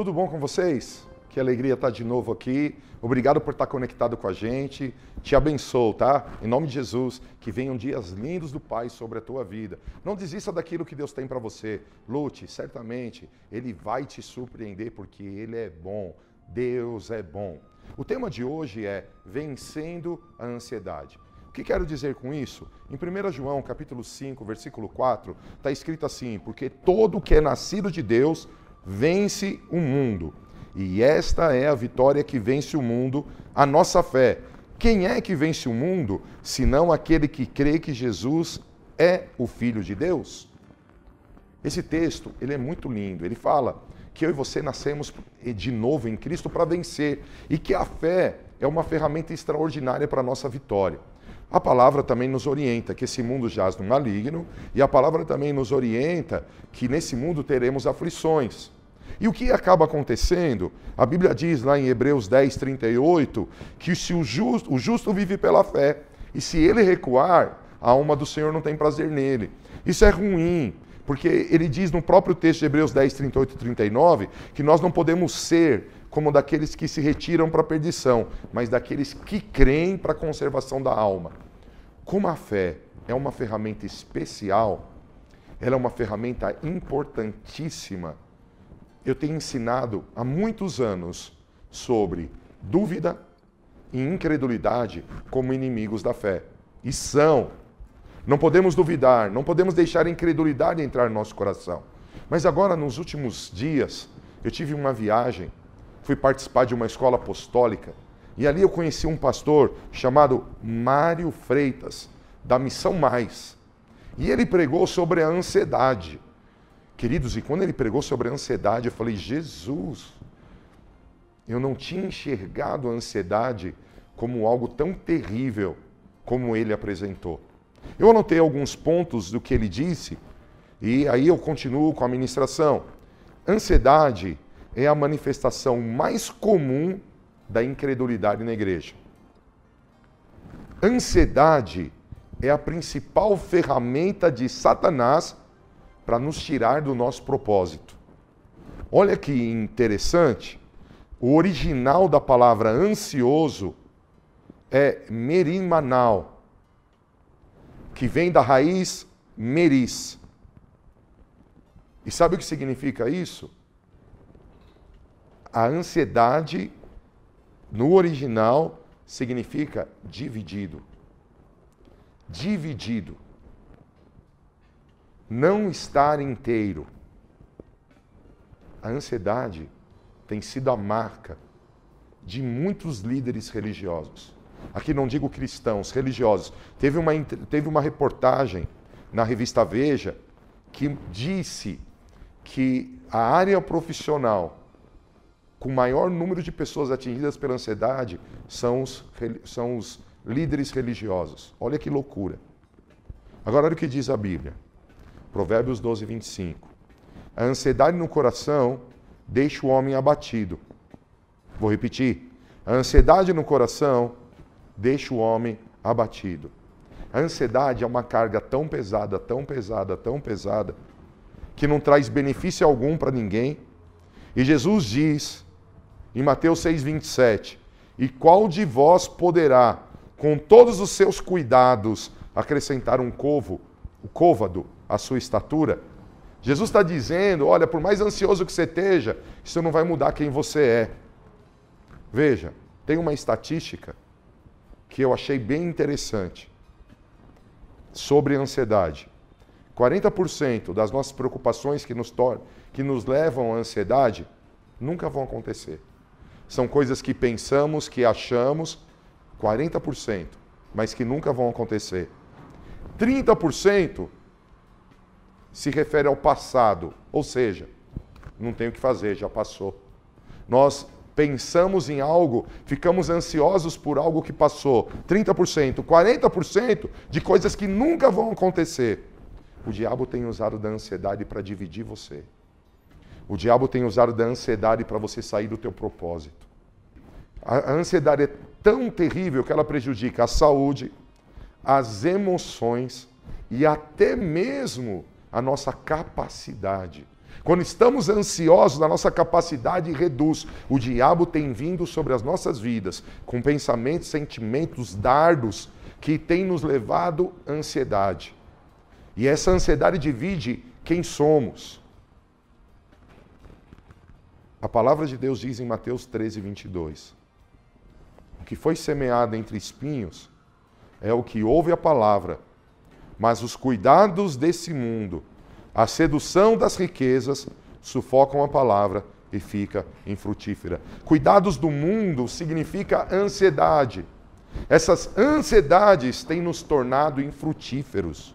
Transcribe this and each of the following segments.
Tudo bom com vocês? Que alegria estar de novo aqui. Obrigado por estar conectado com a gente. Te abençoo, tá? Em nome de Jesus, que venham dias lindos do Pai sobre a tua vida. Não desista daquilo que Deus tem para você. Lute, certamente, Ele vai te surpreender porque Ele é bom. Deus é bom. O tema de hoje é vencendo a ansiedade. O que quero dizer com isso? Em 1 João, capítulo 5, versículo 4, está escrito assim: Porque todo que é nascido de Deus vence o mundo. E esta é a vitória que vence o mundo, a nossa fé. Quem é que vence o mundo, senão aquele que crê que Jesus é o Filho de Deus? Esse texto, ele é muito lindo. Ele fala que eu e você nascemos de novo em Cristo para vencer e que a fé é uma ferramenta extraordinária para a nossa vitória. A palavra também nos orienta que esse mundo jaz no maligno, e a palavra também nos orienta que nesse mundo teremos aflições. E o que acaba acontecendo? A Bíblia diz lá em Hebreus 10, 38, que se o justo, o justo vive pela fé, e se ele recuar, a alma do Senhor não tem prazer nele. Isso é ruim, porque ele diz no próprio texto de Hebreus 10, 38 e 39, que nós não podemos ser como daqueles que se retiram para a perdição, mas daqueles que creem para a conservação da alma. Como a fé é uma ferramenta especial, ela é uma ferramenta importantíssima. Eu tenho ensinado há muitos anos sobre dúvida e incredulidade como inimigos da fé. E são. Não podemos duvidar, não podemos deixar a incredulidade entrar no nosso coração. Mas agora, nos últimos dias, eu tive uma viagem fui participar de uma escola apostólica e ali eu conheci um pastor chamado Mário Freitas, da Missão Mais. E ele pregou sobre a ansiedade. Queridos, e quando ele pregou sobre a ansiedade, eu falei: Jesus, eu não tinha enxergado a ansiedade como algo tão terrível como ele apresentou. Eu anotei alguns pontos do que ele disse e aí eu continuo com a ministração. Ansiedade é a manifestação mais comum da incredulidade na igreja. Ansiedade é a principal ferramenta de Satanás para nos tirar do nosso propósito. Olha que interessante, o original da palavra ansioso é merimanal, que vem da raiz meris. E sabe o que significa isso? A ansiedade, no original, significa dividido. Dividido. Não estar inteiro. A ansiedade tem sido a marca de muitos líderes religiosos. Aqui não digo cristãos, religiosos. Teve uma, teve uma reportagem na revista Veja que disse que a área profissional com maior número de pessoas atingidas pela ansiedade são os, são os líderes religiosos. Olha que loucura. Agora, olha o que diz a Bíblia. Provérbios 12, 25. A ansiedade no coração deixa o homem abatido. Vou repetir. A ansiedade no coração deixa o homem abatido. A ansiedade é uma carga tão pesada, tão pesada, tão pesada, que não traz benefício algum para ninguém. E Jesus diz em Mateus 6,27. E qual de vós poderá, com todos os seus cuidados, acrescentar um covo, o côvado, à sua estatura? Jesus está dizendo: olha, por mais ansioso que você esteja, isso não vai mudar quem você é. Veja, tem uma estatística que eu achei bem interessante sobre ansiedade. 40% das nossas preocupações que nos, que nos levam à ansiedade nunca vão acontecer. São coisas que pensamos, que achamos, 40%, mas que nunca vão acontecer. 30% se refere ao passado, ou seja, não tem o que fazer, já passou. Nós pensamos em algo, ficamos ansiosos por algo que passou. 30%, 40% de coisas que nunca vão acontecer. O diabo tem usado da ansiedade para dividir você. O diabo tem usado da ansiedade para você sair do teu propósito. A ansiedade é tão terrível que ela prejudica a saúde, as emoções e até mesmo a nossa capacidade. Quando estamos ansiosos, a nossa capacidade reduz. O diabo tem vindo sobre as nossas vidas com pensamentos, sentimentos, dardos que têm nos levado à ansiedade. E essa ansiedade divide quem somos. A palavra de Deus diz em Mateus 13, 22: O que foi semeado entre espinhos é o que ouve a palavra, mas os cuidados desse mundo, a sedução das riquezas, sufocam a palavra e fica infrutífera. Cuidados do mundo significa ansiedade. Essas ansiedades têm nos tornado infrutíferos.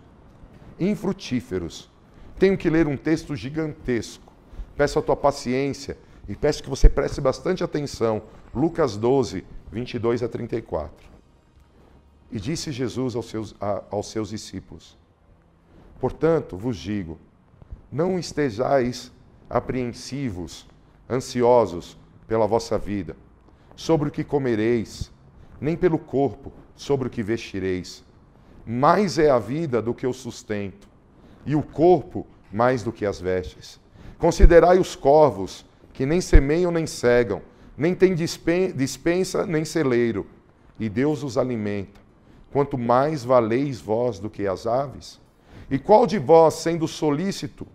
Infrutíferos. Tenho que ler um texto gigantesco. Peço a tua paciência e peço que você preste bastante atenção. Lucas 12, 22 a 34. E disse Jesus aos seus, a, aos seus discípulos: Portanto, vos digo, não estejais apreensivos, ansiosos pela vossa vida, sobre o que comereis, nem pelo corpo, sobre o que vestireis. Mais é a vida do que o sustento, e o corpo mais do que as vestes. Considerai os corvos, que nem semeiam nem cegam, nem têm dispensa nem celeiro, e Deus os alimenta. Quanto mais valeis vós do que as aves? E qual de vós, sendo solícito,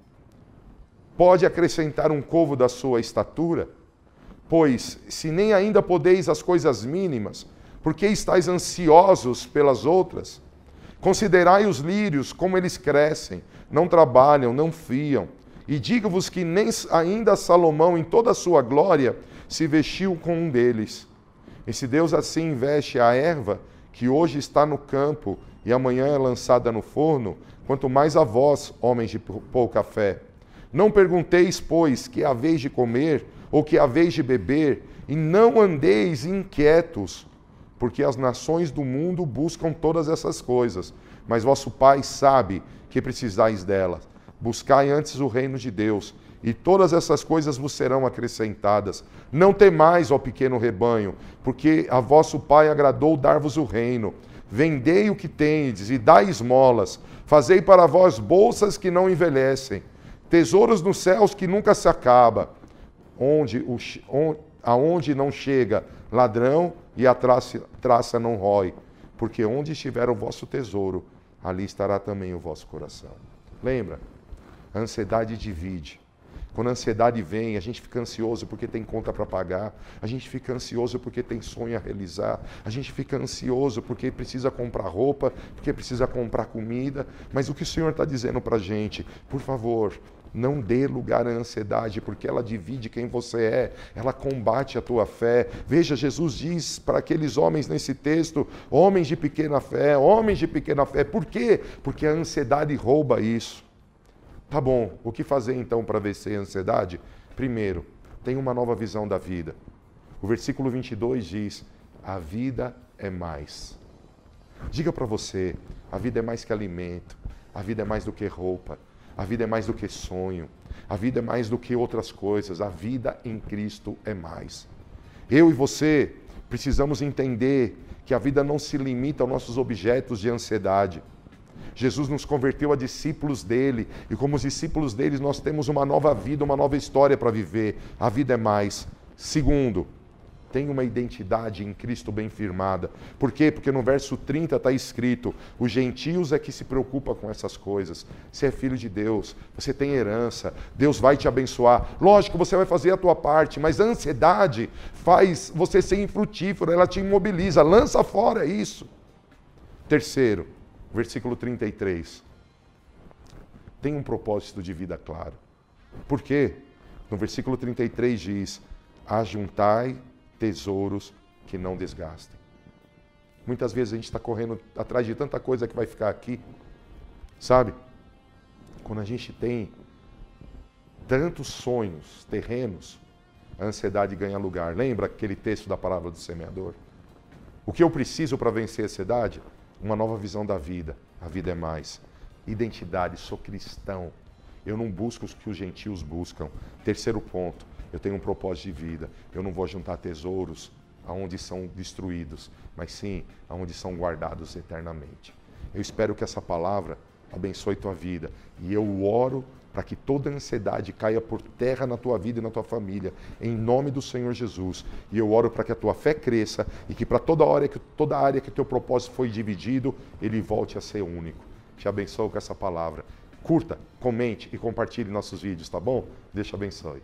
pode acrescentar um covo da sua estatura? Pois, se nem ainda podeis as coisas mínimas, por que estáis ansiosos pelas outras? Considerai os lírios, como eles crescem, não trabalham, não fiam. E digo-vos que nem ainda Salomão, em toda a sua glória, se vestiu com um deles. E se Deus assim veste a erva, que hoje está no campo e amanhã é lançada no forno, quanto mais a vós, homens de pouca fé. Não pergunteis, pois, que haveis de comer ou que haveis de beber, e não andeis inquietos, porque as nações do mundo buscam todas essas coisas, mas vosso Pai sabe que precisais delas. Buscai antes o reino de Deus, e todas essas coisas vos serão acrescentadas. Não temais, ó pequeno rebanho, porque a vosso Pai agradou dar-vos o reino. Vendei o que tendes e dai esmolas. Fazei para vós bolsas que não envelhecem Tesouros nos céus que nunca se acaba, onde, o, on, aonde não chega ladrão e a traça, traça não rói, porque onde estiver o vosso tesouro, ali estará também o vosso coração. Lembra? A ansiedade divide. Quando a ansiedade vem, a gente fica ansioso porque tem conta para pagar, a gente fica ansioso porque tem sonho a realizar, a gente fica ansioso porque precisa comprar roupa, porque precisa comprar comida. Mas o que o Senhor está dizendo para a gente? Por favor, não dê lugar à ansiedade, porque ela divide quem você é, ela combate a tua fé. Veja, Jesus diz para aqueles homens nesse texto: homens de pequena fé, homens de pequena fé. Por quê? Porque a ansiedade rouba isso. Tá bom, o que fazer então para vencer a ansiedade? Primeiro, tenha uma nova visão da vida. O versículo 22 diz: a vida é mais. Diga para você: a vida é mais que alimento, a vida é mais do que roupa, a vida é mais do que sonho. A vida é mais do que outras coisas. A vida em Cristo é mais. Eu e você precisamos entender que a vida não se limita aos nossos objetos de ansiedade. Jesus nos converteu a discípulos dele, e como os discípulos dele, nós temos uma nova vida, uma nova história para viver. A vida é mais. Segundo, tem uma identidade em Cristo bem firmada. Por quê? Porque no verso 30 está escrito: os gentios é que se preocupa com essas coisas. Você é filho de Deus, você tem herança, Deus vai te abençoar. Lógico, você vai fazer a tua parte, mas a ansiedade faz você ser infrutífero, ela te imobiliza. Lança fora isso. Terceiro, versículo 33. Tem um propósito de vida claro. Por quê? No versículo 33 diz: Ajuntai tesouros que não desgastem. Muitas vezes a gente está correndo atrás de tanta coisa que vai ficar aqui, sabe? Quando a gente tem tantos sonhos terrenos, a ansiedade ganha lugar. Lembra aquele texto da palavra do semeador? O que eu preciso para vencer a ansiedade? Uma nova visão da vida. A vida é mais. Identidade, sou cristão. Eu não busco os que os gentios buscam. Terceiro ponto, eu tenho um propósito de vida. Eu não vou juntar tesouros aonde são destruídos, mas sim aonde são guardados eternamente. Eu espero que essa palavra abençoe tua vida. E eu oro para que toda ansiedade caia por terra na tua vida e na tua família, em nome do Senhor Jesus. E eu oro para que a tua fé cresça e que para toda área que toda área que teu propósito foi dividido, ele volte a ser único. Te abençoo com essa palavra. Curta, comente e compartilhe nossos vídeos, tá bom? Deus te abençoe.